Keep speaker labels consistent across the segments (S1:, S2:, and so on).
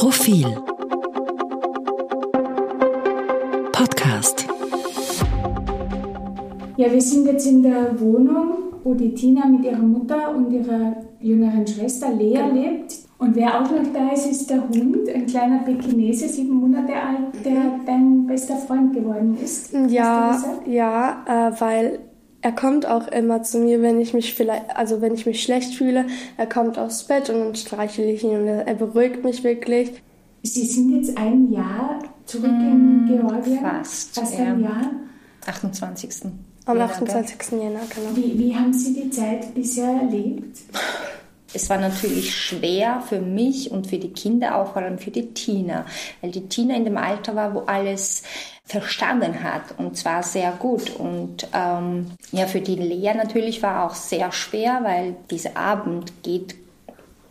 S1: Profil Podcast
S2: Ja, wir sind jetzt in der Wohnung, wo die Tina mit ihrer Mutter und ihrer jüngeren Schwester Lea lebt. Und wer auch noch da ist, ist der Hund, ein kleiner Pekinese, sieben Monate alt, der dein bester Freund geworden ist.
S3: Ja, ja, äh, weil er kommt auch immer zu mir, wenn ich mich vielleicht, also wenn ich mich schlecht fühle. Er kommt aufs Bett und dann streichle ich ihn und er, er beruhigt mich wirklich.
S2: Sie sind jetzt ein Jahr zurück in Georgien.
S4: fast,
S2: Fast
S4: ja.
S2: ein Jahr.
S4: 28.
S3: Am
S4: Jänner,
S3: 28. Jänner, genau.
S2: Wie, wie haben Sie die Zeit bisher erlebt?
S4: Es war natürlich schwer für mich und für die Kinder, auch vor allem für die Tina, weil die Tina in dem Alter war, wo alles verstanden hat und zwar sehr gut. Und ähm, ja, für die Lea natürlich war auch sehr schwer, weil dieser Abend geht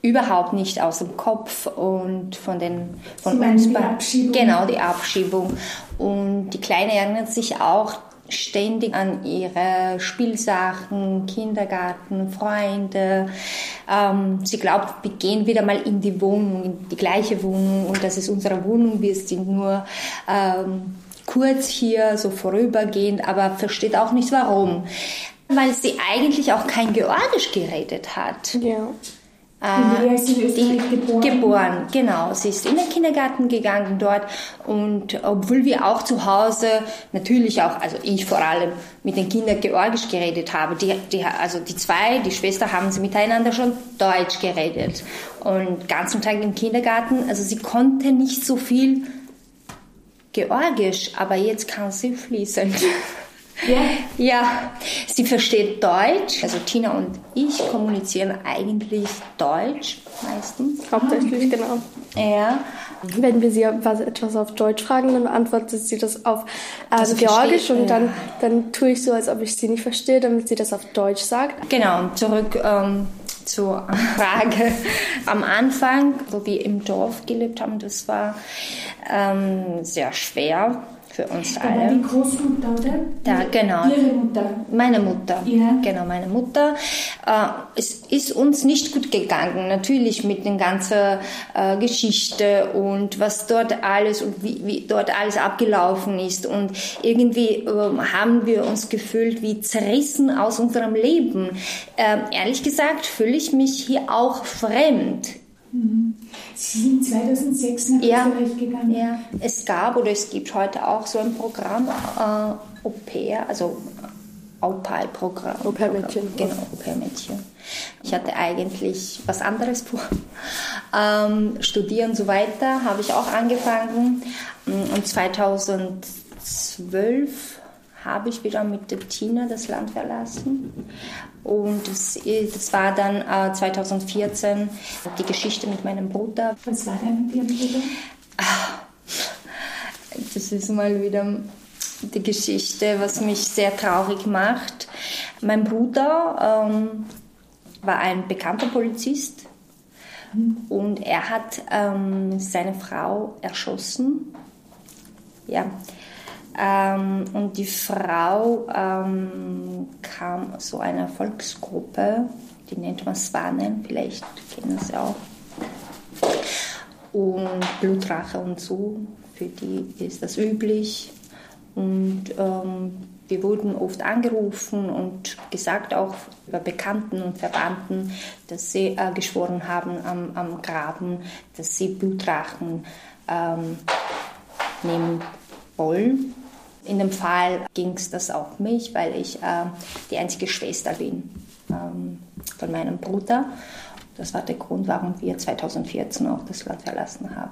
S4: überhaupt nicht aus dem Kopf und von den von
S2: Sie
S4: uns
S2: die Abschiebung?
S4: genau die Abschiebung und die Kleine erinnert sich auch ständig an ihre Spielsachen, Kindergarten, Freunde. Ähm, sie glaubt, wir gehen wieder mal in die Wohnung, in die gleiche Wohnung und das ist unsere Wohnung. Wir sind nur ähm, kurz hier, so vorübergehend, aber versteht auch nicht warum. Weil sie eigentlich auch kein Georgisch geredet hat.
S3: Ja.
S2: Österreich geboren.
S4: Geboren, genau. Sie ist in den Kindergarten gegangen dort und obwohl wir auch zu Hause natürlich auch, also ich vor allem, mit den Kindern Georgisch geredet habe, die, die, also die zwei, die Schwester haben sie miteinander schon Deutsch geredet und ganzen Tag im Kindergarten, also sie konnte nicht so viel Georgisch, aber jetzt kann sie fließend.
S2: Ja.
S4: Ja, sie versteht Deutsch. Also Tina und ich kommunizieren eigentlich Deutsch meistens.
S3: Hauptsächlich, genau.
S4: Ja.
S3: Wenn wir sie was, etwas auf Deutsch fragen, dann beantwortet sie das auf ähm,
S4: Also
S3: Georgisch
S4: versteht-
S3: und dann,
S4: ja.
S3: dann tue ich so, als ob ich sie nicht verstehe, damit sie das auf Deutsch sagt.
S4: Genau, und zurück ähm, zur Frage. Am Anfang, wo wir im Dorf gelebt haben, das war ähm, sehr schwer für uns
S2: Da war
S4: alle.
S2: die Großmutter, oder?
S4: Da, genau.
S2: Ihre Mutter.
S4: Meine Mutter,
S2: Ja.
S4: genau, meine Mutter. Äh, es ist uns nicht gut gegangen, natürlich mit den ganzen äh, Geschichte und was dort alles und wie, wie dort alles abgelaufen ist. Und irgendwie ähm, haben wir uns gefühlt wie zerrissen aus unserem Leben. Ähm, ehrlich gesagt fühle ich mich hier auch fremd.
S2: Sie sind 2006 nach
S4: Ja.
S2: Österreich gegangen.
S4: Ja, es gab oder es gibt heute auch so ein Programm, äh, Au pair, also Au-pair-Programm.
S3: Au-pair-Mädchen.
S4: Genau, Au-pair-Mädchen. Ich hatte eigentlich was anderes vor. Ähm, studieren und so weiter habe ich auch angefangen. Und 2012 habe ich wieder mit der Tina das Land verlassen. Und das, das war dann äh, 2014 die Geschichte mit meinem Bruder.
S2: Was war denn mit Ihrem Bruder?
S4: Das ist mal wieder die Geschichte, was mich sehr traurig macht. Mein Bruder ähm, war ein bekannter Polizist und er hat ähm, seine Frau erschossen. Ja. Ähm, und die Frau ähm, kam aus so einer Volksgruppe, die nennt man Swanen, vielleicht kennen Sie auch und Blutrache und so. Für die ist das üblich. Und ähm, wir wurden oft angerufen und gesagt auch über Bekannten und Verwandten, dass sie äh, geschworen haben am, am Graben, dass sie Blutrachen ähm, nehmen wollen. In dem Fall ging es das auch mich, weil ich äh, die einzige Schwester bin ähm, von meinem Bruder. Das war der Grund, warum wir 2014 auch das Land verlassen haben.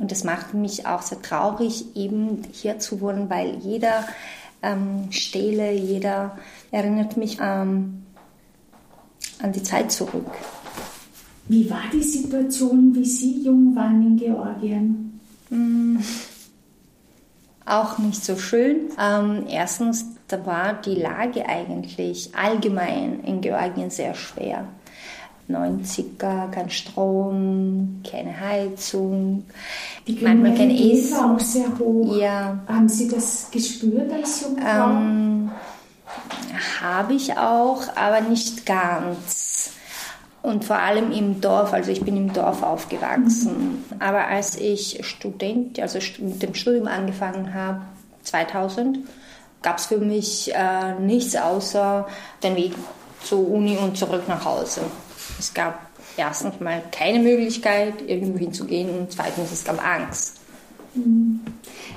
S4: Und das macht mich auch sehr traurig, eben hier zu wohnen, weil jeder ähm, Stele, jeder erinnert mich ähm, an die Zeit zurück.
S2: Wie war die Situation, wie Sie jung waren in Georgien?
S4: Auch nicht so schön. Ähm, erstens, da war die Lage eigentlich allgemein in Georgien sehr schwer. 90er, kein Strom, keine Heizung,
S2: Die
S4: manchmal kein Essen.
S2: war auch sehr hoch.
S4: Ja,
S2: Haben Sie das gespürt als junge Frau?
S4: ähm, habe ich auch, aber nicht ganz. Und vor allem im Dorf. Also ich bin im Dorf aufgewachsen. Mhm. Aber als ich Student, also mit dem Studium angefangen habe, 2000, gab es für mich äh, nichts außer den Weg zur Uni und zurück nach Hause. Es gab erstens mal keine Möglichkeit, irgendwo hinzugehen und zweitens, es gab Angst.
S2: Mhm.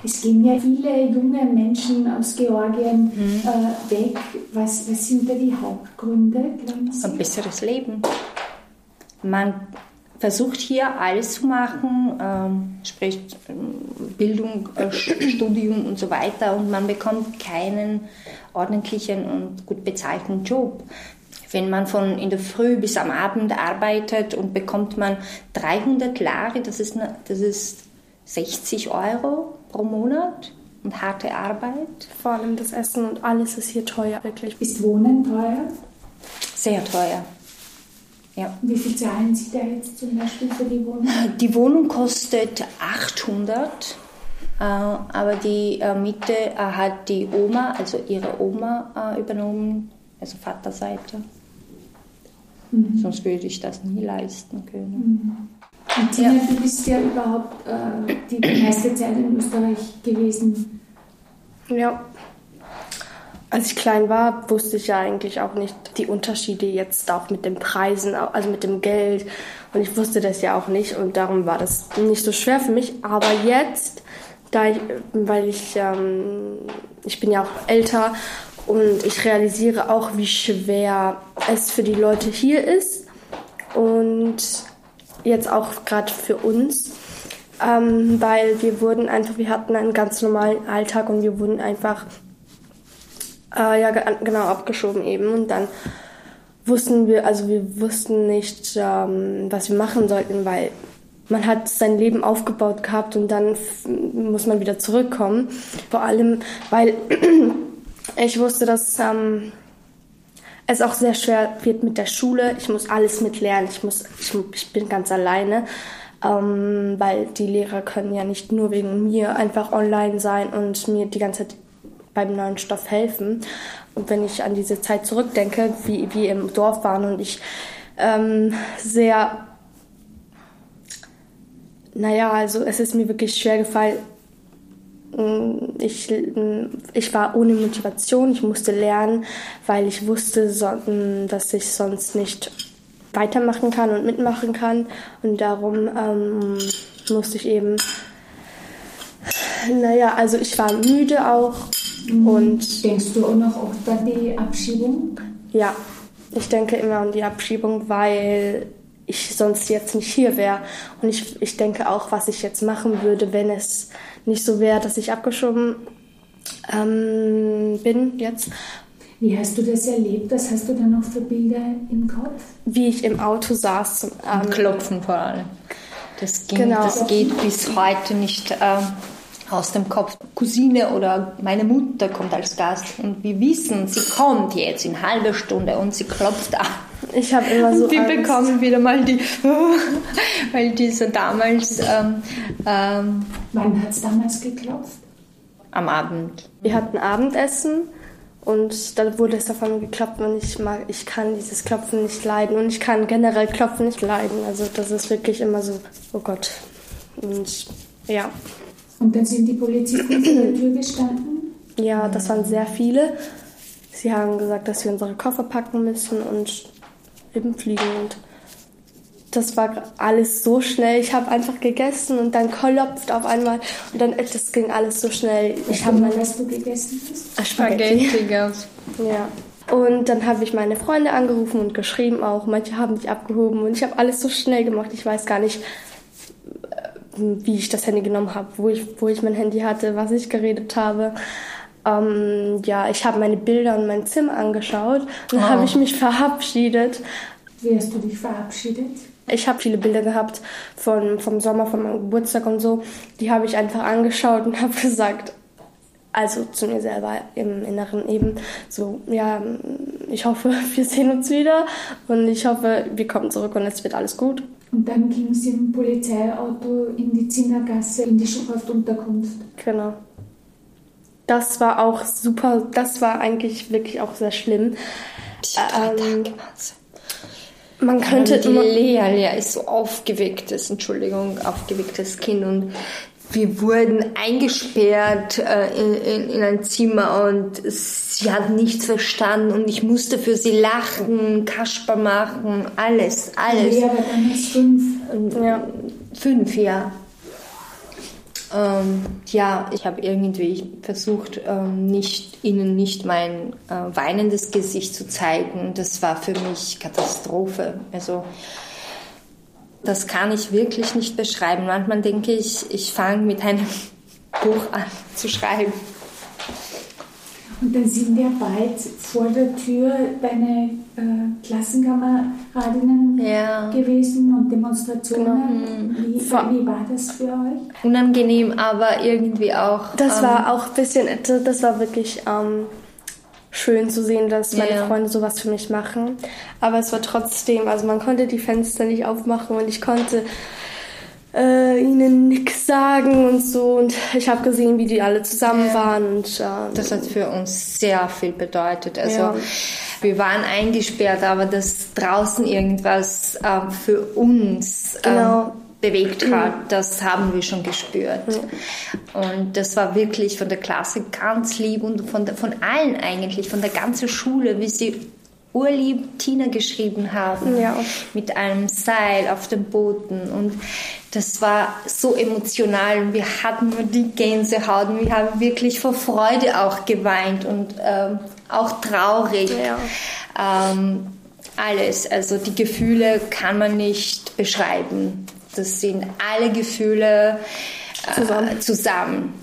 S2: Es gehen ja viele junge Menschen aus Georgien mhm. äh, weg. Was, was sind da die Hauptgründe?
S4: Ein besseres Leben. Man versucht hier alles zu machen, ähm, sprich Bildung, äh, Studium und so weiter und man bekommt keinen ordentlichen und gut bezahlten Job. Wenn man von in der Früh bis am Abend arbeitet und bekommt man 300 Lari, das ist, das ist 60 Euro pro Monat und harte Arbeit.
S3: Vor allem das Essen und alles ist hier teuer, wirklich.
S2: Ist Wohnen teuer?
S4: Sehr teuer.
S2: Ja. Wie viel zahlen Sie da jetzt zum Beispiel für die Wohnung?
S4: Die Wohnung kostet 800, äh, aber die äh, Miete äh, hat die Oma, also ihre Oma, übernommen, also Vaterseite. Mhm. Sonst würde ich das nie leisten können.
S2: Mhm. Und Tina, ja. du bist ja überhaupt äh, die meiste Zeit in Österreich gewesen.
S3: Ja. Als ich klein war, wusste ich ja eigentlich auch nicht die Unterschiede jetzt auch mit den Preisen, also mit dem Geld. Und ich wusste das ja auch nicht und darum war das nicht so schwer für mich. Aber jetzt, da ich, weil ich, ähm, ich bin ja auch älter und ich realisiere auch, wie schwer es für die Leute hier ist und jetzt auch gerade für uns. Ähm, weil wir wurden einfach, wir hatten einen ganz normalen Alltag und wir wurden einfach äh, ja, genau, abgeschoben eben. Und dann wussten wir, also wir wussten nicht, ähm, was wir machen sollten, weil man hat sein Leben aufgebaut gehabt und dann muss man wieder zurückkommen. Vor allem, weil ich wusste, dass ähm, es auch sehr schwer wird mit der Schule. Ich muss alles mitlernen. Ich, muss, ich, ich bin ganz alleine, ähm, weil die Lehrer können ja nicht nur wegen mir einfach online sein und mir die ganze Zeit beim neuen Stoff helfen. Und wenn ich an diese Zeit zurückdenke, wie wir im Dorf waren und ich ähm, sehr, naja, also es ist mir wirklich schwer gefallen. Mm, ich, mm, ich war ohne Motivation, ich musste lernen, weil ich wusste, mm, dass ich sonst nicht weitermachen kann und mitmachen kann. Und darum ähm, musste ich eben, naja, also ich war müde auch.
S2: Und Denkst du auch noch oft an die Abschiebung?
S3: Ja, ich denke immer an die Abschiebung, weil ich sonst jetzt nicht hier wäre. Und ich, ich denke auch, was ich jetzt machen würde, wenn es nicht so wäre, dass ich abgeschoben ähm, bin jetzt.
S2: Wie hast du das erlebt? Was hast du da noch für Bilder im Kopf?
S3: Wie ich im Auto saß. Zum,
S4: ähm, Klopfen vor allem. Das, ging, genau. das geht bis heute nicht. Ähm, aus dem Kopf. Cousine oder meine Mutter kommt als Gast und wir wissen, sie kommt jetzt in halber Stunde und sie klopft an.
S3: Ich habe immer so.
S4: Wir Angst. bekommen wieder mal die, weil diese damals. Ähm,
S2: ähm, Wann hat es damals geklopft?
S4: Am Abend.
S3: Wir hatten Abendessen und dann wurde es davon geklopft und ich mag, ich kann dieses Klopfen nicht leiden und ich kann generell Klopfen nicht leiden. Also das ist wirklich immer so, oh Gott. Und ja.
S2: Und dann sind die Polizisten vor der Tür gestanden?
S3: Ja, das waren sehr viele. Sie haben gesagt, dass wir unsere Koffer packen müssen und eben fliegen. Und das war alles so schnell. Ich habe einfach gegessen und dann klopft auf einmal und dann das ging alles so schnell.
S2: Ich habe mal, was du gegessen hast?
S3: Spaghetti. Spaghetti. Ja. Und dann habe ich meine Freunde angerufen und geschrieben auch. Manche haben mich abgehoben und ich habe alles so schnell gemacht. Ich weiß gar nicht, wie ich das Handy genommen habe, wo ich, wo ich mein Handy hatte, was ich geredet habe. Ähm, ja, ich habe meine Bilder und mein Zimmer angeschaut und dann oh. habe ich mich verabschiedet.
S2: Wie hast du dich verabschiedet?
S3: Ich habe viele Bilder gehabt von, vom Sommer, von meinem Geburtstag und so. Die habe ich einfach angeschaut und habe gesagt, also zu mir selber im Inneren eben so, ja, ich hoffe, wir sehen uns wieder und ich hoffe, wir kommen zurück und es wird alles gut.
S2: Und dann ging es im Polizeiauto in die Zinnergasse, in die Schuhhaftunterkunft.
S3: Genau. Das war auch super, das war eigentlich wirklich auch sehr schlimm.
S4: Drei ähm, Tage
S3: Man könnte
S4: die Lea, Lea ist so aufgewecktes, Entschuldigung, aufgewecktes Kind und wir wurden eingesperrt äh, in, in, in ein Zimmer und sie hat nichts verstanden und ich musste für sie lachen, Kasper machen, alles, alles.
S2: Lea war damals fünf.
S3: Ja.
S4: Fünf, ja. Ähm, ja, ich habe irgendwie versucht, ähm, nicht, ihnen nicht mein äh, weinendes Gesicht zu zeigen. Das war für mich Katastrophe. Also das kann ich wirklich nicht beschreiben. Manchmal denke ich, ich fange mit einem Buch an zu schreiben.
S2: Und dann sind ja bald vor der Tür deine äh, Klassenkameradinnen
S4: Ja.
S2: gewesen und Demonstrationen. Wie,
S3: Vor-
S2: wie war das für euch?
S4: Unangenehm, aber irgendwie auch.
S3: Das
S4: ähm,
S3: war auch ein bisschen, das war wirklich ähm, schön zu sehen, dass meine
S4: Ja.
S3: Freunde sowas für mich machen. Aber es war trotzdem, also man konnte die Fenster nicht aufmachen und ich konnte äh, ihnen nichts sagen und so. Und ich habe gesehen, wie die alle zusammen waren. Und, äh,
S4: Das hat für uns sehr viel bedeutet. Also
S3: Ja.
S4: wir waren eingesperrt, aber dass draußen irgendwas ähm, für uns ähm,
S3: Genau.
S4: Bewegt hat, das haben wir schon gespürt. Und das war wirklich von der Klasse ganz lieb und von, der, von allen eigentlich, von der ganzen Schule, wie sie urlieb Tina geschrieben haben,
S3: Ja.
S4: mit einem Seil auf dem Booten und das war so emotional und wir hatten nur die Gänsehaut und wir haben wirklich vor Freude auch geweint und ähm, auch traurig.
S3: Ja.
S4: Ähm, alles, also die Gefühle kann man nicht beschreiben. Das sind alle Gefühle äh,
S3: Zusammen.
S4: zusammen.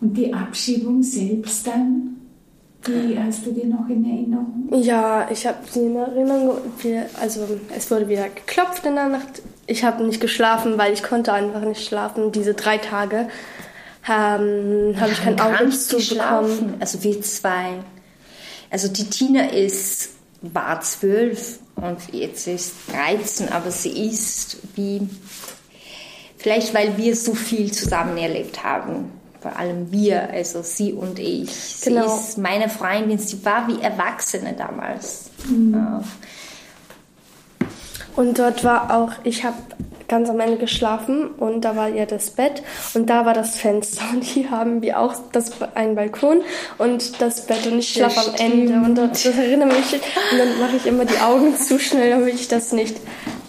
S2: Und die Abschiebung selbst dann? Wie hast du die noch in Erinnerung?
S3: Ja, ich habe sie in Erinnerung. Also es wurde wieder geklopft in der Nacht. Ich habe nicht geschlafen, weil ich konnte einfach nicht schlafen. Diese drei Tage ähm, habe ich kein Auge zubekommen.
S4: geschlafen. Also wir zwei. Also die Tina ist, war zwölf und jetzt ist 13, aber sie ist wie, vielleicht weil wir so viel zusammen erlebt haben. Vor allem wir, also sie und ich. Sie
S3: Genau.
S4: ist meine Freundin, sie war wie Erwachsene damals. Ja.
S3: Und dort war auch, ich habe ganz am Ende geschlafen und da war ja das Bett und da war das Fenster und hier haben wir auch das, einen Balkon und das Bett und ich schlafe am Ende und das, das erinnert mich und dann mache ich immer die Augen zu schnell, damit ich das nicht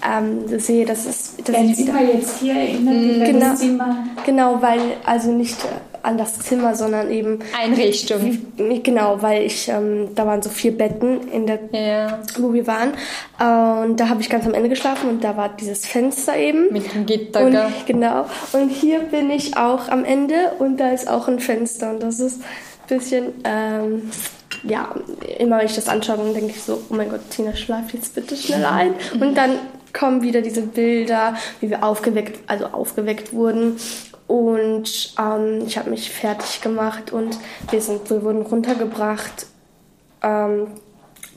S3: ähm, sehe, dass es dass
S2: Dein
S3: wieder,
S2: Zimmer jetzt hier erinnert an
S3: Genau.
S2: das Zimmer.
S3: genau, weil also nicht an das Zimmer, sondern eben
S4: Einrichtung.
S3: wie, genau, weil ich ähm, da waren so vier Betten in der
S4: Ja.
S3: wo wir waren. Äh, Und da habe ich ganz am Ende geschlafen und da war dieses Fenster eben.
S4: Mit dem Gitter,
S3: und, genau. Und hier bin ich auch am Ende und da ist auch ein Fenster und das ist ein bisschen, ähm, ja, immer wenn ich das anschaue, dann denke ich so, oh mein Gott, Tina, schlaf jetzt bitte schnell ein. Und dann kommen wieder diese Bilder, wie wir aufgeweckt, also aufgeweckt wurden. Und ähm, ich habe mich fertig gemacht und wir, sind, wir wurden runtergebracht ähm,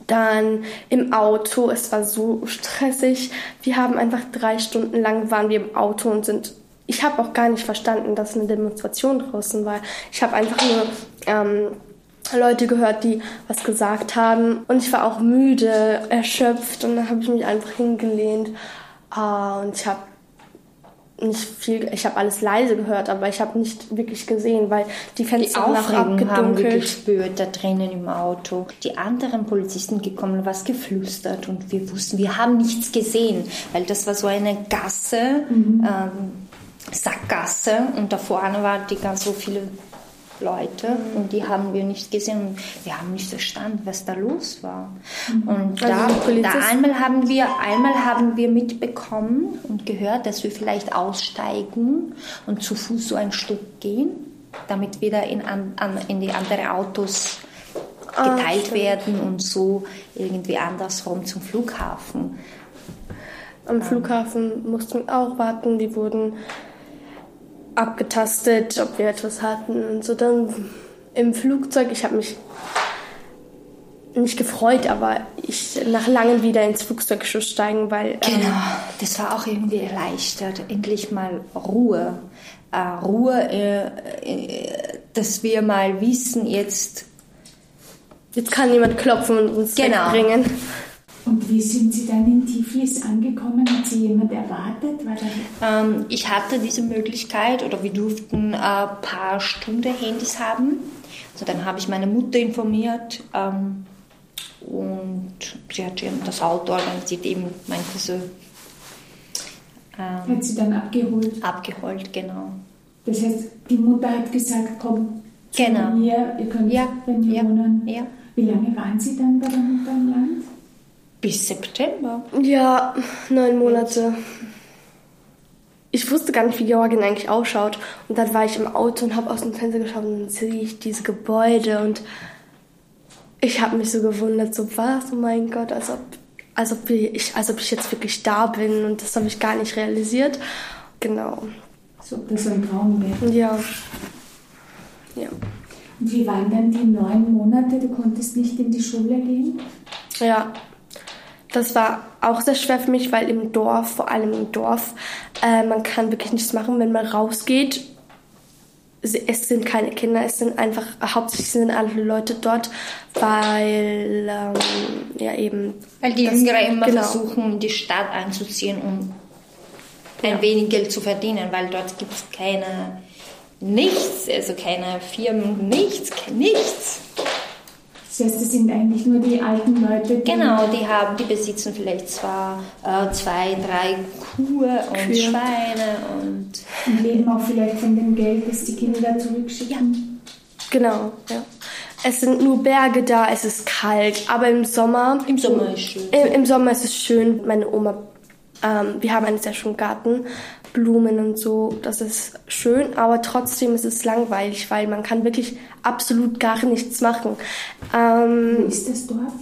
S3: dann im Auto, es war so stressig. Wir haben einfach drei Stunden lang waren wir im Auto und sind. Ich habe auch gar nicht verstanden, dass eine Demonstration draußen war. Ich habe einfach nur ähm, Leute gehört, die was gesagt haben. Und ich war auch müde, erschöpft und dann habe ich mich einfach hingelehnt. Ah, und ich habe nicht viel, ich habe alles leise gehört, aber ich habe nicht wirklich gesehen, weil die
S4: Die
S3: Fenster auch
S4: Aufregung haben wir
S3: abgedunkelt.
S4: gespürt da drinnen im Auto. Die anderen Polizisten gekommen, was geflüstert und wir wussten, wir haben nichts gesehen, weil das war so eine Gasse, ähm, Sackgasse und da vorne waren die ganz so viele Leute und die haben wir nicht gesehen und wir haben nicht verstanden, was da los war. Und
S3: Also
S4: da,
S3: die
S4: da einmal haben wir einmal haben wir mitbekommen und gehört, dass wir vielleicht aussteigen und zu Fuß so ein Stück gehen, damit wieder in, an, in die anderen Autos geteilt werden und so irgendwie andersrum zum Flughafen.
S3: Am Flughafen mussten wir auch warten. Die wurden abgetastet, ob wir etwas hatten und so. Dann im Flugzeug, ich habe mich nicht gefreut, aber ich nach langem wieder ins Flugzeug steigen, weil ähm,
S4: Genau, das war auch irgendwie erleichtert. Endlich mal Ruhe. Äh, Ruhe, äh, äh, dass wir mal wissen, jetzt
S3: jetzt kann jemand klopfen und uns
S4: Genau.
S3: wegbringen.
S2: Und wie sind Sie dann in Tiflis angekommen? Hat Sie jemand erwartet?
S4: Ähm, ich hatte diese Möglichkeit oder wir durften ein paar Stunden Handys haben. Also dann habe ich meine Mutter informiert ähm, und sie hat eben das Auto organisiert, eben mein Cousin ähm,
S2: hat Sie dann abgeholt?
S4: abgeholt, genau.
S2: Das heißt, die Mutter hat gesagt, komm zu
S4: Genau.
S2: mir, ihr könnt
S4: Ja,
S2: bei mir
S4: ja,
S2: wohnen.
S4: ja.
S2: Wie lange waren Sie dann bei der Mutter im Land?
S4: Bis September.
S3: Ja, neun Monate. Ich wusste gar nicht, wie Georgien eigentlich ausschaut. Und dann war ich im Auto und habe aus dem Fenster geschaut und dann sehe ich diese Gebäude und ich habe mich so gewundert, so was, oh mein Gott, als ob, als ob, ich, als ob ich jetzt wirklich da bin und das habe ich gar nicht realisiert. Genau.
S2: So, das so ein Traum wäre.
S3: Ja. Ja.
S2: Und wie waren dann die neun Monate? Du konntest nicht in die Schule gehen?
S3: Ja, das war auch sehr schwer für mich, weil im Dorf, vor allem im Dorf, äh, man kann wirklich nichts machen, wenn man rausgeht. Es sind keine Kinder, es sind einfach, hauptsächlich sind alle Leute dort, weil, ähm, ja eben.
S4: Weil die Jüngeren immer
S3: genau.
S4: versuchen, die Stadt einzuziehen, um ein wenig Geld zu verdienen, weil dort gibt es keine, nichts, also keine Firmen, nichts, nichts.
S2: Das heißt, es sind eigentlich nur die alten Leute, die
S4: Genau, die haben, die besitzen vielleicht zwar äh, zwei, drei Kühe und
S3: Kühe.
S4: Schweine und
S2: und leben auch vielleicht von dem Geld, das die Kinder zurückschicken.
S3: Genau, ja. Es sind nur Berge da, es ist kalt, aber im Sommer.
S4: Im Sommer ist schön.
S3: Im, im Sommer ist es schön. Meine Oma, ähm, wir haben einen sehr schönen Garten, Blumen und so, das ist schön, aber trotzdem ist es langweilig, weil man kann wirklich absolut gar nichts machen. Ähm,
S2: ist das Dorf?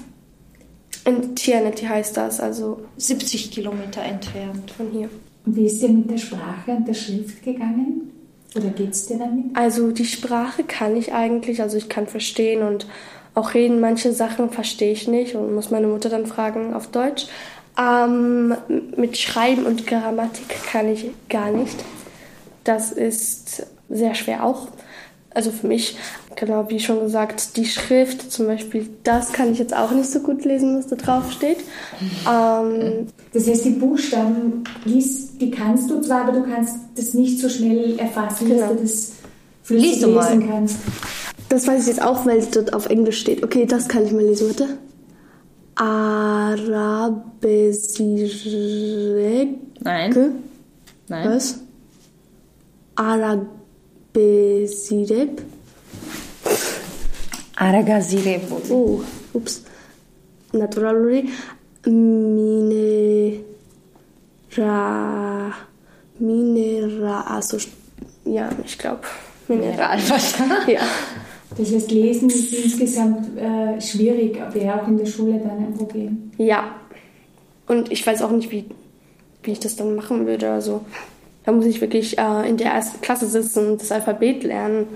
S3: in Tierneti heißt das, also
S4: 70 Kilometer entfernt.
S3: von hier.
S2: Und wie ist dir mit der Sprache und der Schrift gegangen? Oder geht's dir damit?
S3: Also die Sprache kann ich eigentlich, also ich kann verstehen und auch reden. Manche Sachen verstehe ich nicht und muss meine Mutter dann fragen auf Deutsch. Ähm, mit Schreiben und Grammatik kann ich gar nicht. Das ist sehr schwer auch. Also für mich, genau wie schon gesagt, die Schrift zum Beispiel, das kann ich jetzt auch nicht so gut lesen, was da drauf steht. Ähm,
S2: Das heißt, die Buchstaben, liest, die kannst du zwar, aber du kannst das nicht so schnell erfassen,
S3: Genau.
S2: dass du das flüssig
S4: Lies du mal.
S2: lesen kannst.
S3: Das weiß ich jetzt auch, weil es dort auf Englisch steht. Okay, das kann ich mal lesen, warte. Arabesirek.
S4: Nein, nein.
S3: Was? Arabesirek.
S4: Aragazirebo.
S3: Oh, ups. Naturaluri. Minera. Minera. Also, ja, ich glaube.
S4: Mineralwasser.
S3: Ja.
S2: Das heißt, Lesen ist insgesamt äh, schwierig, wäre auch in der Schule dann ein Problem.
S3: Ja. Und ich weiß auch nicht, wie, wie ich das dann machen würde. Also, da muss ich wirklich äh, in der ersten Klasse sitzen und das Alphabet lernen.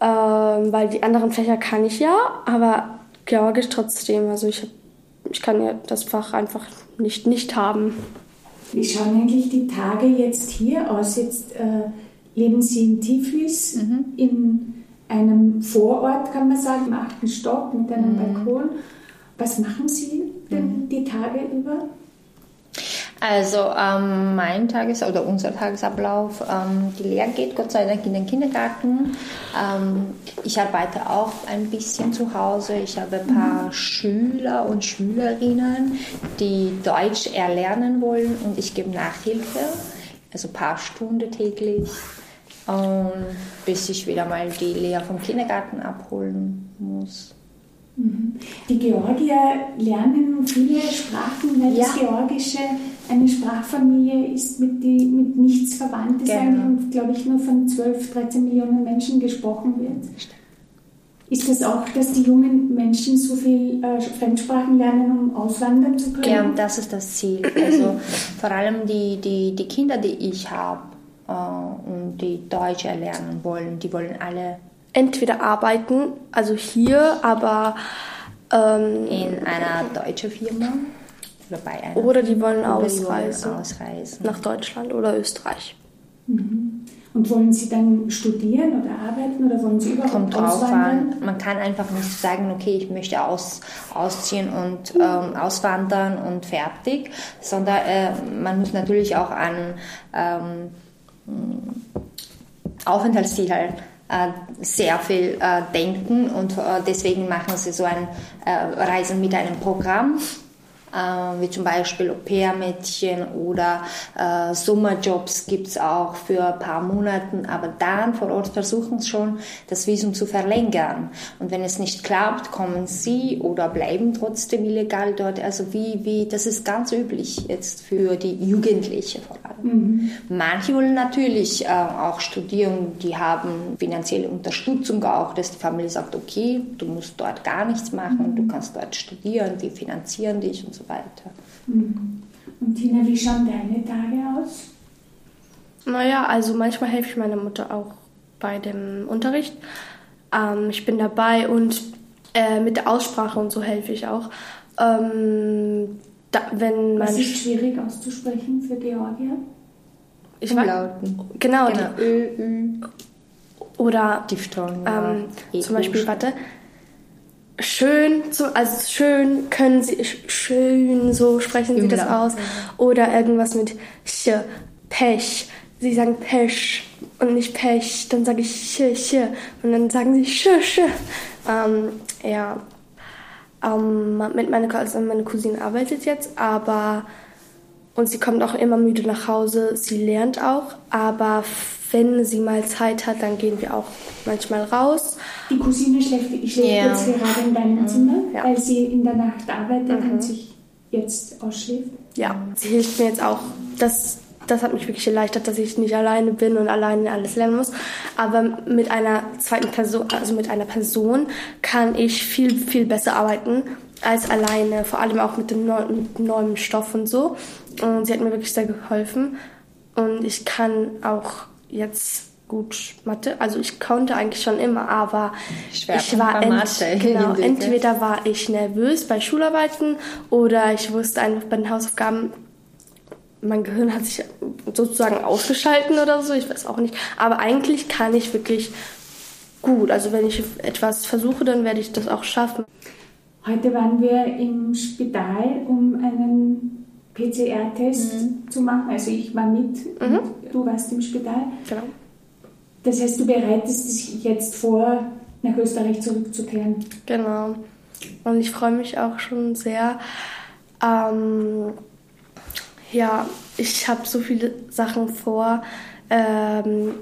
S3: Ähm, weil die anderen Fächer kann ich ja, aber Georgisch trotzdem. Also, ich, hab, ich kann ja das Fach einfach nicht nicht haben.
S2: Wie schauen eigentlich die Tage jetzt hier aus? Jetzt äh, leben Sie in Tiflis,
S4: Mhm.
S2: in einem Vorort, kann man sagen, im achten Stock mit einem
S4: Mhm.
S2: Balkon. Was machen Sie denn die Tage über?
S4: Also ähm, mein Tages- oder unser Tagesablauf, ähm, die Lehre geht Gott sei Dank in den Kindergarten. Ähm, ich arbeite auch ein bisschen zu Hause. Ich habe ein paar Schüler und Schülerinnen, die Deutsch erlernen wollen und ich gebe Nachhilfe, also ein paar Stunden täglich, ähm, bis ich wieder mal die Lehre vom Kindergarten abholen muss.
S2: Die Georgier lernen viele Sprachen, weil das
S4: Ja.
S2: Georgische eine Sprachfamilie ist, mit, die mit nichts verwandt ist
S4: Genau.
S2: und, glaube ich, nur von 12, 13 Millionen Menschen gesprochen wird. Ist das auch, dass die jungen Menschen so viel äh, Fremdsprachen lernen, um auswandern zu können?
S4: Ja, das ist das Ziel. Also vor allem die, die, die Kinder, die ich habe und die Deutsch erlernen wollen, die wollen alle
S3: Entweder arbeiten, also hier, aber ähm,
S4: in einer deutschen Firma oder bei einer
S3: Oder die wollen
S4: Firma, oder die
S3: ausreisen.
S4: wollen ausreisen.
S3: nach Deutschland oder Österreich.
S2: Und Und wollen Sie dann studieren oder arbeiten oder wollen Sie überhaupt
S4: Kommt drauf
S2: auswandern?
S4: an. Man kann einfach nicht sagen, okay, ich möchte aus, ausziehen und ähm, auswandern und fertig, sondern äh, man muss natürlich auch an ähm, Aufenthaltsziel halt äh, sehr viel äh, denken und äh, deswegen machen sie so ein äh, Reisen mit einem Programm. äh, wie zum Beispiel Au-pair-Mädchen oder äh, Sommerjobs gibt es auch für ein paar Monate, aber dann vor Ort versuchen sie schon, das Visum zu verlängern. Und wenn es nicht klappt, kommen sie oder bleiben trotzdem illegal dort. Also wie, wie, das ist ganz üblich jetzt für die Jugendlichen vor allem.
S2: Mhm.
S4: Manche wollen natürlich äh, auch studieren, die haben finanzielle Unterstützung auch, dass die Familie sagt, okay, du musst dort gar nichts machen, du kannst dort studieren, die finanzieren dich und so weiter.
S2: Mhm. Und Tina, wie schauen deine Tage aus?
S3: Naja, also manchmal helfe ich meiner Mutter auch bei dem Unterricht. Ähm, ich bin dabei und äh, mit der Aussprache und so helfe ich auch. Ähm, da, wenn
S2: Was ist schwierig auszusprechen für Georgia?
S3: ich
S4: Umlauten.
S3: genau,
S4: Genau, Ö, Ü,
S3: Die, oder
S4: Diphthong. ja.
S3: ähm,
S4: E,
S3: zum. Beispiel, warte, schön, so, also schön können sie, sch- schön, so sprechen sie das aus. Oder irgendwas mit ch, Pech. Sie sagen Pech und nicht Pech. Dann sage ich ch, ch. Und dann sagen sie sch, sch. Ähm, ja. Ähm, mit meiner, also meine Cousine arbeitet jetzt, aber und sie kommt auch immer müde nach Hause. Sie lernt auch, aber wenn sie mal Zeit hat, dann gehen wir auch manchmal raus.
S2: Die Cousine schläft, schläft
S4: Ja.
S2: jetzt gerade in deinem Zimmer,
S3: Ja.
S2: weil sie in der Nacht arbeitet und sich jetzt ausschläft.
S3: Ja, sie hilft mir jetzt auch. Das, das hat mich wirklich erleichtert, dass ich nicht alleine bin und alleine alles lernen muss. Aber mit einer zweiten Person, also mit einer Person, kann ich viel, viel besser arbeiten als alleine. Vor allem auch mit dem neu, mit neuem Stoff und so. Und sie hat mir wirklich sehr geholfen. Und ich kann auch jetzt gut Mathe. Also ich konnte eigentlich schon immer, aber ich war ent, genau, entweder war ich nervös bei Schularbeiten oder ich wusste einfach bei den Hausaufgaben, mein Gehirn hat sich sozusagen ausgeschalten oder so, ich weiß auch nicht. Aber eigentlich kann ich wirklich gut. Also wenn ich etwas versuche, dann werde ich das auch schaffen.
S2: Heute waren wir im Spital, um einen PCR-Test
S3: Mhm.
S2: zu machen. Also ich war mit und du warst im Spital.
S3: Genau.
S2: Das heißt, du bereitest dich jetzt vor, nach Österreich zurückzukehren.
S3: Genau. Und ich freue mich auch schon sehr. Ähm, ja, ich habe so viele Sachen vor. Ähm,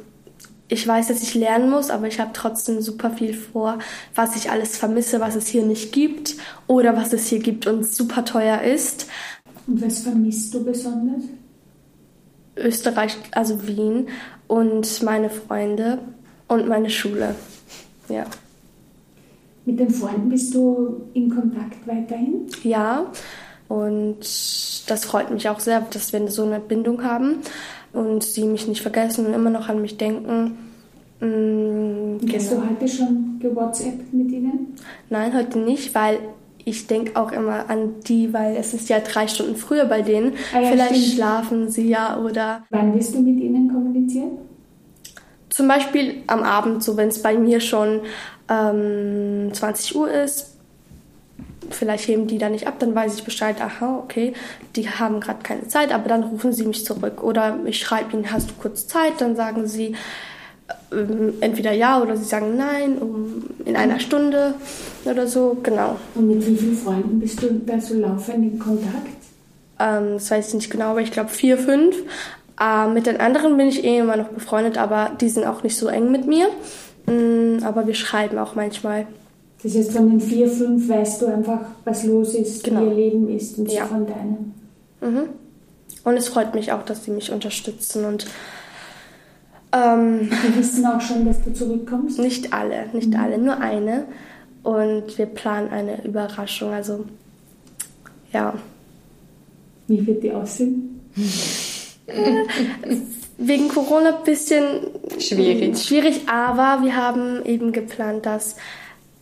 S3: ich weiß, dass ich lernen muss, aber ich habe trotzdem super viel vor, was ich alles vermisse, was es hier nicht gibt oder was es hier gibt und super teuer ist.
S2: Und was vermisst du besonders?
S3: Österreich, also Wien und meine Freunde und meine Schule. Ja.
S2: Mit den Freunden bist du in Kontakt weiterhin?
S3: Ja, und das freut mich auch sehr, dass wir so eine Bindung haben und sie mich nicht vergessen und immer noch an mich denken.
S2: Und Hast
S3: genau.
S2: du heute schon gewhatsappt mit ihnen?
S3: Nein, heute nicht, weil ich denke auch immer an die, weil es ist ja drei Stunden früher bei denen.
S2: Ah ja,
S3: Vielleicht
S2: stimmt.
S3: schlafen sie ja oder
S2: Wann wirst du mit ihnen kommunizieren?
S3: Zum Beispiel am Abend, so wenn es bei mir schon ähm, 20 Uhr ist, vielleicht heben die da nicht ab, dann weiß ich Bescheid, aha, okay, die haben gerade keine Zeit, aber dann rufen sie mich zurück. Oder ich schreibe ihnen, hast du kurz Zeit? Dann sagen sie ähm, entweder ja oder sie sagen nein, um, in einer Stunde oder so, genau.
S2: Und mit wie vielen Freunden bist du da so laufend in Kontakt?
S3: Ähm, das weiß ich nicht genau, aber ich glaube vier, fünf. Äh, mit den anderen bin ich eh immer noch befreundet, aber die sind auch nicht so eng mit mir. Mm, aber wir schreiben auch manchmal.
S2: Das heißt, von den vier, fünf weißt du einfach, was los ist,
S3: Genau.
S2: wie ihr Leben ist und
S3: Ja.
S2: von deinem.
S3: Mhm. Und es freut mich auch, dass sie mich unterstützen und ähm,
S2: Die wissen auch schon, dass du zurückkommst.
S3: nicht alle, nicht alle, nur eine. Und wir planen eine Überraschung. Also ja,
S2: Wie wird die aussehen?
S3: wegen Corona ein bisschen
S4: Schwierig.
S3: schwierig, aber wir haben eben geplant, dass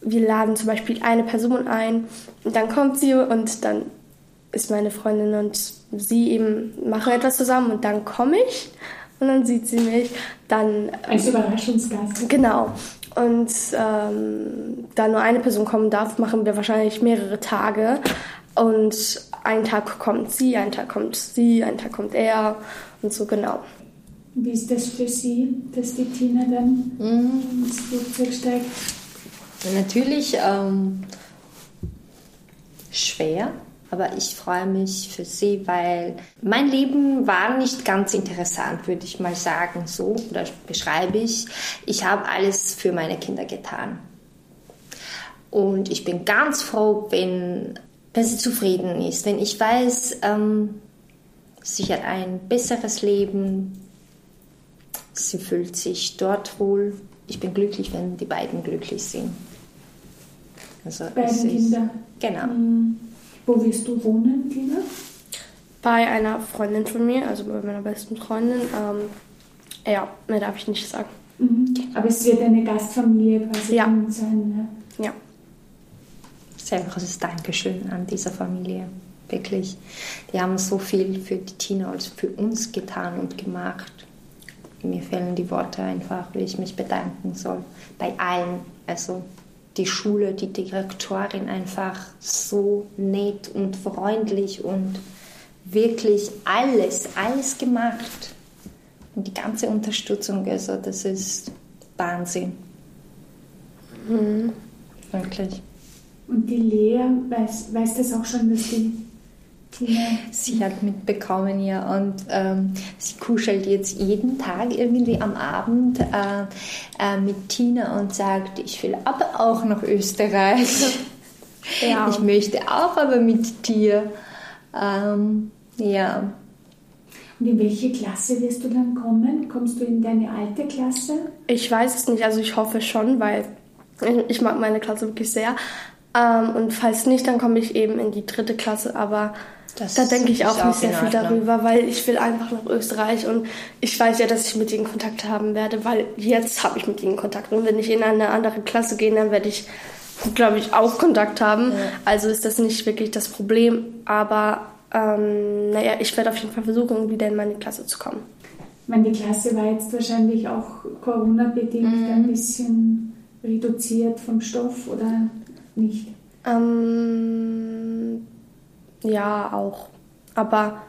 S3: wir laden zum Beispiel eine Person ein und dann kommt sie und dann ist meine Freundin und sie eben machen etwas zusammen und dann komme ich Und dann sieht sie mich, dann...
S2: Als Überraschungsgast.
S3: Genau. Und ähm, da nur eine Person kommen darf, machen wir wahrscheinlich mehrere Tage. Und einen Tag kommt sie, einen Tag kommt sie, einen Tag kommt er und so genau.
S2: Wie ist das für Sie, dass die Tina dann
S4: Mhm.
S2: ins Flugzeug steigt?
S4: Natürlich ähm, schwer, aber ich freue mich für sie, weil mein Leben war nicht ganz interessant, würde ich mal sagen, so oder beschreibe ich. Ich habe alles für meine Kinder getan. Und ich bin ganz froh, wenn, wenn sie zufrieden ist, wenn ich weiß, ähm, sie hat ein besseres Leben, sie fühlt sich dort wohl. Ich bin glücklich, wenn die beiden glücklich sind. Also
S2: Beiden Kinder.
S4: Genau.
S2: Hm. Wo wirst du wohnen, Tina?
S3: Bei einer Freundin von mir, also bei meiner besten Freundin. Ähm, ja, mehr darf ich nicht sagen.
S2: Mhm. Aber es wird eine Gastfamilie quasi
S3: Ja.
S2: sein. Ja.
S3: Ja.
S4: Sehr großes Dankeschön an diese Familie. Wirklich. Die haben so viel für die Tina als für uns getan und gemacht. Mir fehlen die Worte einfach, wie ich mich bedanken soll. Bei allen. Also die Schule, die Direktorin einfach so nett und freundlich und wirklich alles, alles gemacht. Und die ganze Unterstützung, also das ist Wahnsinn. Wirklich.
S2: Und die Lea weiß, weiß das auch schon, dass die Tina.
S4: Sie hat mitbekommen, ja, und ähm, sie kuschelt jetzt jeden Tag irgendwie am Abend äh, äh, mit Tina und sagt, ich will aber auch nach Österreich.
S3: Ja.
S4: Ich möchte auch aber mit dir. Ähm, ja,
S2: Und in welche Klasse wirst du dann kommen? Kommst du in deine alte Klasse?
S3: Ich weiß es nicht, also ich hoffe schon, weil ich- ich mag meine Klasse wirklich sehr. Ähm, und falls nicht, dann komme ich eben in die dritte Klasse, aber
S4: Das
S3: da denke ich auch
S4: auch
S3: nicht sehr viel
S4: Ordnung.
S3: darüber, weil ich will einfach nach Österreich und ich weiß ja, dass ich mit ihnen Kontakt haben werde, weil jetzt habe ich mit ihnen Kontakt und wenn ich in eine andere Klasse gehe, dann werde ich, glaube ich, auch Kontakt haben. Also ist das nicht wirklich das Problem, aber ähm, naja, ich werde auf jeden Fall versuchen, wieder in meine Klasse zu kommen.
S2: Ich meine, die Klasse war jetzt wahrscheinlich auch Corona-bedingt
S3: Mhm.
S2: ein bisschen reduziert vom Stoff oder nicht?
S3: Ähm, ja, auch. Aber,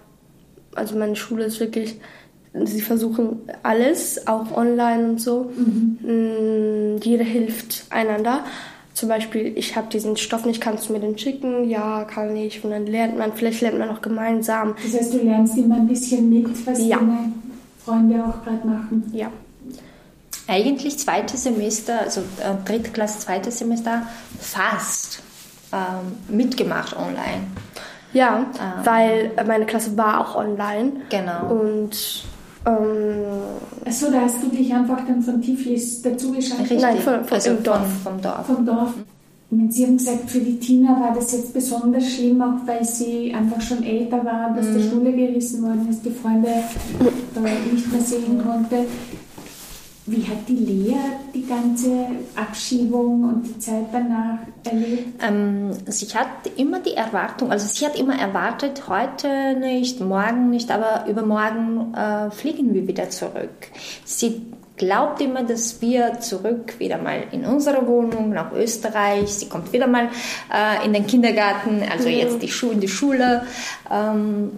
S3: also meine Schule ist wirklich, sie versuchen alles, auch online und so. Mm, Jeder hilft einander. Zum Beispiel, ich habe diesen Stoff nicht, kannst du mir den schicken? Ja, kann ich. Und dann lernt man, vielleicht lernt man auch gemeinsam.
S2: Das heißt, du lernst immer ein bisschen mit, was
S3: Ja.
S2: deine Freunde auch gerade machen.
S3: Ja.
S4: eigentlich zweites Semester, also äh, dritte Klasse, zweites Semester, fast ähm, mitgemacht online.
S3: Ja,
S4: Ah.
S3: weil meine Klasse war auch online.
S4: Genau.
S3: Und ähm,
S2: Achso, da hast du dich einfach dann von Tiflis dazugeschaltet?
S4: Richtig.
S3: Nein, von- von-
S4: also
S3: im Dorf.
S4: Vom, vom Dorf.
S2: Vom Dorf. Sie haben gesagt, für die Tina war das jetzt besonders schlimm, auch weil sie einfach schon älter war, dass
S3: Mhm.
S2: der Schule gerissen worden ist, die Freunde äh, nicht mehr sehen konnte. Wie hat die Lea die ganze Abschiebung und die Zeit danach erlebt?
S4: Ähm, sie hat immer die Erwartung, also sie hat immer erwartet, heute nicht, morgen nicht, aber übermorgen äh, fliegen wir wieder zurück. Sie glaubt immer, dass wir zurück wieder mal in unsere Wohnung nach Österreich. Sie kommt wieder mal äh, in den Kindergarten, also jetzt die Schu in die Schule. Ähm,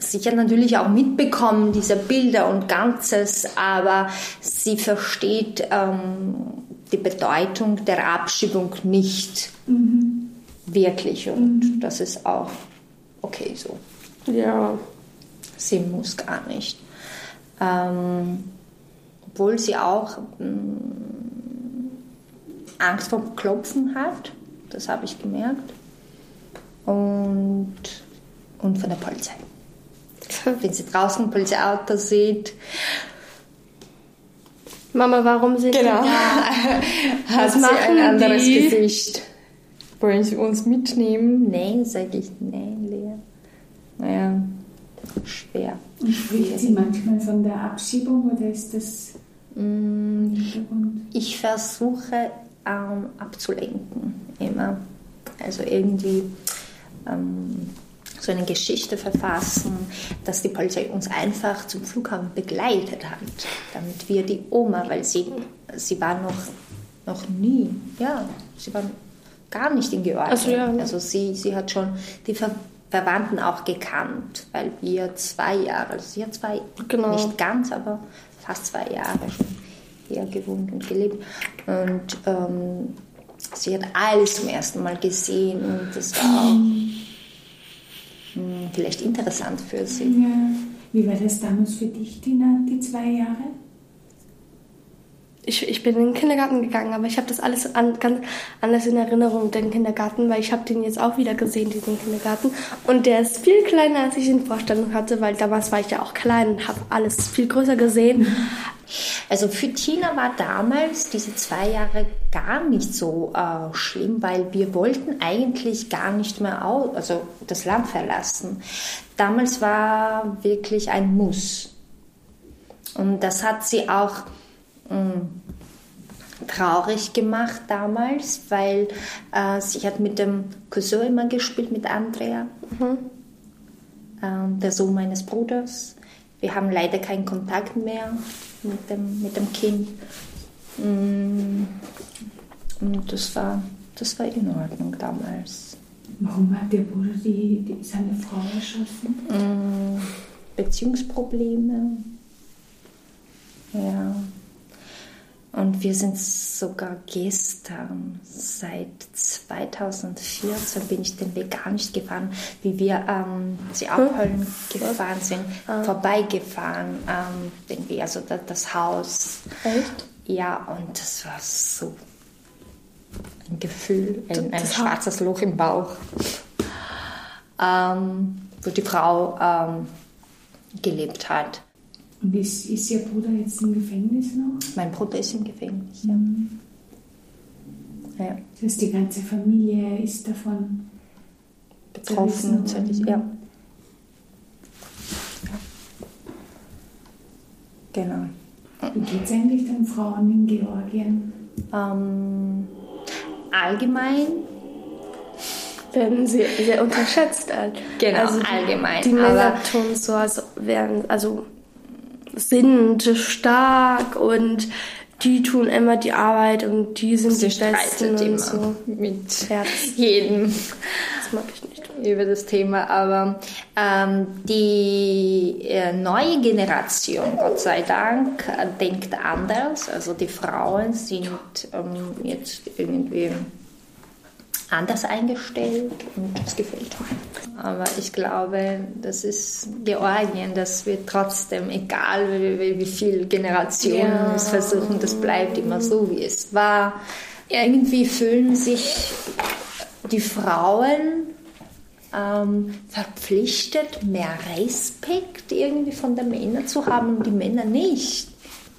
S4: Sie hat natürlich auch mitbekommen, diese Bilder und Ganzes, aber sie versteht ähm, die Bedeutung der Abschiebung nicht wirklich und das ist auch okay so.
S3: ja.
S4: Sie muss gar nicht. Ähm, obwohl sie auch ähm, Angst vor Klopfen hat, das habe ich gemerkt. Und, und von der Polizei. Wenn sie draußen ein Polizeiauto sieht,
S3: Mama, warum sind
S4: Genau.
S3: die da?
S4: hat sie
S3: machen
S4: ein anderes
S3: die?
S4: Gesicht. Wollen sie uns mitnehmen? Nein, sage ich, nein, Lea. Naja, schwer.
S2: Und spricht sie manchmal von der Abschiebung oder ist das Hintergrund?
S4: Ich versuche ähm, abzulenken, immer. Also irgendwie ähm, so eine Geschichte verfassen, dass die Polizei uns einfach zum Flughafen begleitet hat, damit wir die Oma, weil sie, sie war noch, noch nie, ja, sie war gar nicht in Georgien. Also, ja. also sie, sie hat schon die Ver Verwandten auch gekannt, weil wir zwei Jahre, also sie hat zwei, genau. nicht ganz, aber fast zwei Jahre schon hier gewohnt und gelebt. Und ähm, sie hat alles zum ersten Mal gesehen und das war auch hm, vielleicht interessant für sie. Ja.
S2: Wie war das damals für dich, Tina, die zwei Jahre?
S3: Ich, ich bin in den Kindergarten gegangen, aber ich habe das alles an, ganz anders in Erinnerung, den Kindergarten, weil ich habe den jetzt auch wieder gesehen, diesen Kindergarten. Und der ist viel kleiner, als ich in Vorstellung hatte, weil damals war ich ja auch klein und habe alles viel größer gesehen.
S4: Also für Tina war damals diese zwei Jahre gar nicht so äh, schlimm, weil wir wollten eigentlich gar nicht mehr aus, also das Land verlassen. Damals war wirklich ein Muss. Und das hat sie auch mh, mm, traurig gemacht damals, weil äh, sie hat mit dem Cousin immer gespielt, mit Andrea, mhm. äh, der Sohn meines Bruders. Wir haben leider keinen Kontakt mehr mit dem, mit dem Kind. Mm. Und das war, das war in Ordnung damals.
S2: Warum hat der Bruder die, die, seine Frau erschossen?
S4: Mm. Beziehungsprobleme. Ja. Und wir sind sogar gestern, seit 2014 bin ich den Weg gar nicht gefahren, wie wir ähm, sie abholen hm? gefahren sind, ah. vorbeigefahren, ähm, den Weg, also das, das Haus.
S3: Echt?
S4: Ja, und das war so ein Gefühl, ein, ein schwarzes Loch im Bauch, ähm, wo die Frau ähm, gelebt hat.
S2: Und ist, ist Ihr Bruder jetzt im Gefängnis noch?
S4: Mein Bruder ist im Gefängnis, ja. Mhm.
S2: ja. Das heißt, die ganze Familie ist davon
S4: betroffen. Ja. ja. Genau.
S2: Wie geht es eigentlich den Frauen in Georgien?
S4: Ähm, allgemein
S3: werden sie sehr unterschätzt.
S4: Genau, also allgemein.
S3: Die Männer tun so, als wären, also sind stark und die tun immer die Arbeit und die sind Sie die Besten und
S4: immer
S3: so.
S4: mit Herz. jedem.
S3: Das mag ich nicht.
S4: Über das Thema, aber ähm, die äh, neue Generation, Gott sei Dank, äh, denkt anders. Also die Frauen sind ähm, jetzt irgendwie anders eingestellt und das gefällt mir. Aber ich glaube, das ist Georgien, das wird trotzdem, egal wie, wie viele Generationen ja. es versuchen, das bleibt immer so, wie es war. Irgendwie fühlen sich die Frauen ähm, verpflichtet, mehr Respekt irgendwie von den Männern zu haben und die Männer nicht.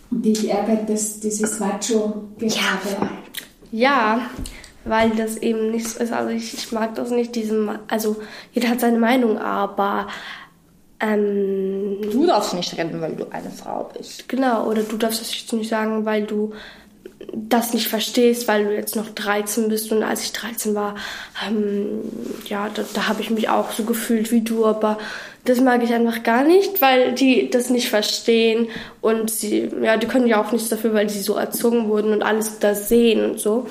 S2: Und dich ärgert das, dieses Macho
S3: gerade. Ja, ja, weil das eben nicht so ist. Also ich, ich mag das nicht, diesem, also jeder hat seine Meinung, aber ähm,
S4: du darfst nicht reden, weil du eine Frau bist.
S3: Genau, oder du darfst das jetzt nicht sagen, weil du das nicht verstehst, weil du jetzt noch 13 bist und als ich 13 war, ähm, ja, da, da habe ich mich auch so gefühlt wie du, aber das mag ich einfach gar nicht, weil die das nicht verstehen und sie, ja, die können ja auch nichts dafür, weil sie so erzogen wurden und alles da sehen und so.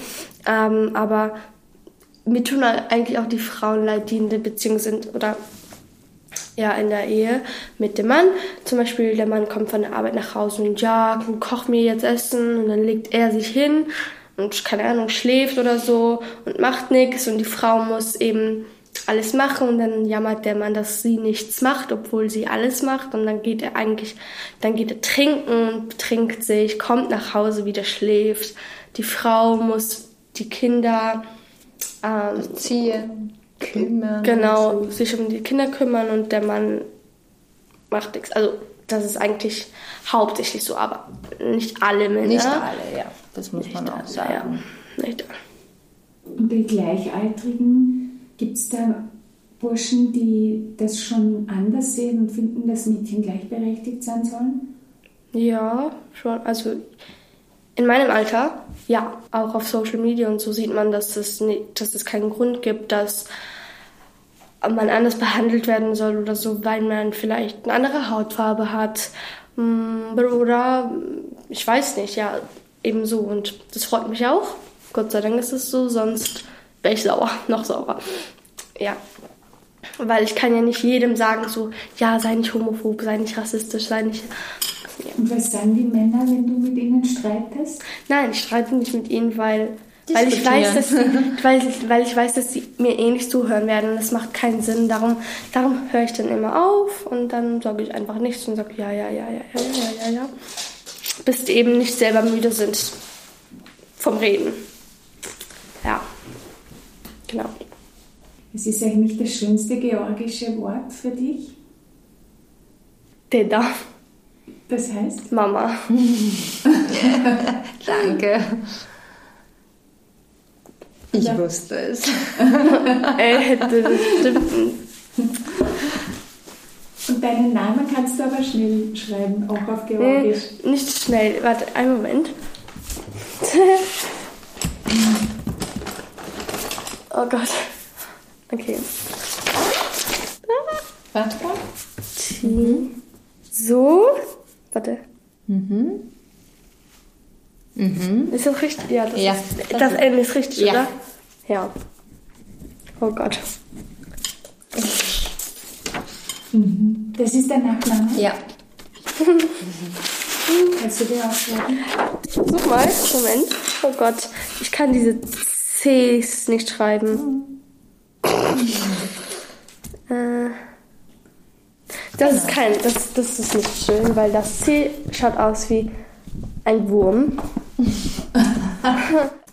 S3: Ähm, aber mir tun eigentlich auch die Frauen leid, die in der Beziehung sind oder ja, in der Ehe mit dem Mann. Zum Beispiel, der Mann kommt von der Arbeit nach Hause und ja, koch mir jetzt Essen und dann legt er sich hin und keine Ahnung, schläft oder so und macht nichts und die Frau muss eben alles machen und dann jammert der Mann, dass sie nichts macht, obwohl sie alles macht und dann geht er eigentlich, dann geht er trinken, trinkt sich, kommt nach Hause, wieder schläft. Die Frau muss die Kinder ähm,
S4: ziehen, kümmern.
S3: Genau, sich um die Kinder kümmern und der Mann macht nichts. Also das ist eigentlich hauptsächlich so, aber nicht alle Männer.
S4: Nicht alle, ja. Das muss nicht man auch alle, sagen.
S3: Ja. Nicht
S2: alle. Und die Gleichaltrigen, gibt es da Burschen, die das schon anders sehen und finden, dass Mädchen gleichberechtigt sein sollen?
S3: Ja, schon. Also in meinem Alter, ja, auch auf Social Media und so sieht man, dass es, nicht, dass es keinen Grund gibt, dass man anders behandelt werden soll oder so, weil man vielleicht eine andere Hautfarbe hat mm, oder ich weiß nicht, ja, ebenso. Und das freut mich auch. Gott sei Dank ist es so, sonst wäre ich sauer, noch sauer. Ja. Weil ich kann ja nicht jedem sagen, so, ja, sei nicht homophob, sei nicht rassistisch, sei nicht.
S2: Ja. Und was sagen die Männer, wenn du mit ihnen streitest?
S3: Nein, ich streite nicht mit ihnen, weil, weil, ich weiß, dass sie, weil, weil ich weiß, dass sie mir eh nicht zuhören werden und das macht keinen Sinn. Darum, darum höre ich dann immer auf und dann sage ich einfach nichts und sage ja, ja, ja, ja, ja, ja, ja, ja. Bis die eben nicht selber müde sind vom Reden. Ja, genau.
S2: Es ist eigentlich das schönste georgische Wort für dich?
S3: Deda.
S2: Das heißt?
S3: Mama.
S4: Danke. Ich ja. wusste es.
S3: hätte das stimmt.
S2: Und deinen Namen kannst du aber schnell schreiben, auch auf Georgisch.
S3: Nee, nicht schnell. Warte, einen Moment. oh Gott. Okay.
S4: Warte mal.
S3: Mhm. So. Warte.
S4: Mhm. Mhm.
S3: Ist das richtig? Ja, das,
S4: ja,
S3: ist, das, das Ende ist richtig,
S4: ja.
S3: oder? Ja. Oh Gott.
S2: Mhm. Das ist der Nachname?
S4: Ja.
S2: Kannst du dir aufschreiben?
S3: Such mal, Moment. Oh Gott, ich kann diese Cs nicht schreiben. äh, das ist kein, das, das ist nicht schön, weil das C schaut aus wie ein Wurm.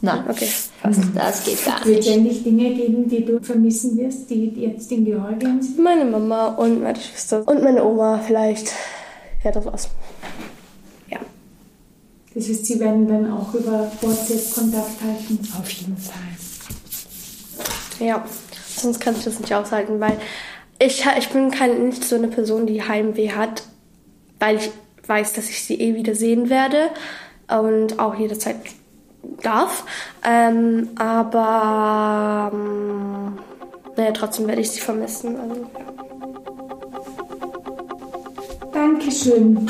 S4: Nein,
S3: okay.
S4: Also das geht gar
S2: Wird
S4: nicht.
S2: es eigentlich Dinge geben, die du vermissen wirst, die jetzt in Georgien sind?
S3: Meine Mama und meine Schwester und meine Oma vielleicht. Ja, das war's. Ja.
S2: Das heißt, sie werden dann auch über WhatsApp Kontakt halten.
S4: Auf jeden Fall.
S3: Ja, sonst kann ich das nicht aushalten, weil ich, ich bin kein, nicht so eine Person, die Heimweh hat, weil ich weiß, dass ich sie eh wieder sehen werde und auch jederzeit darf. Ähm, aber ähm, naja, trotzdem werde ich sie vermissen. Also.
S2: Dankeschön.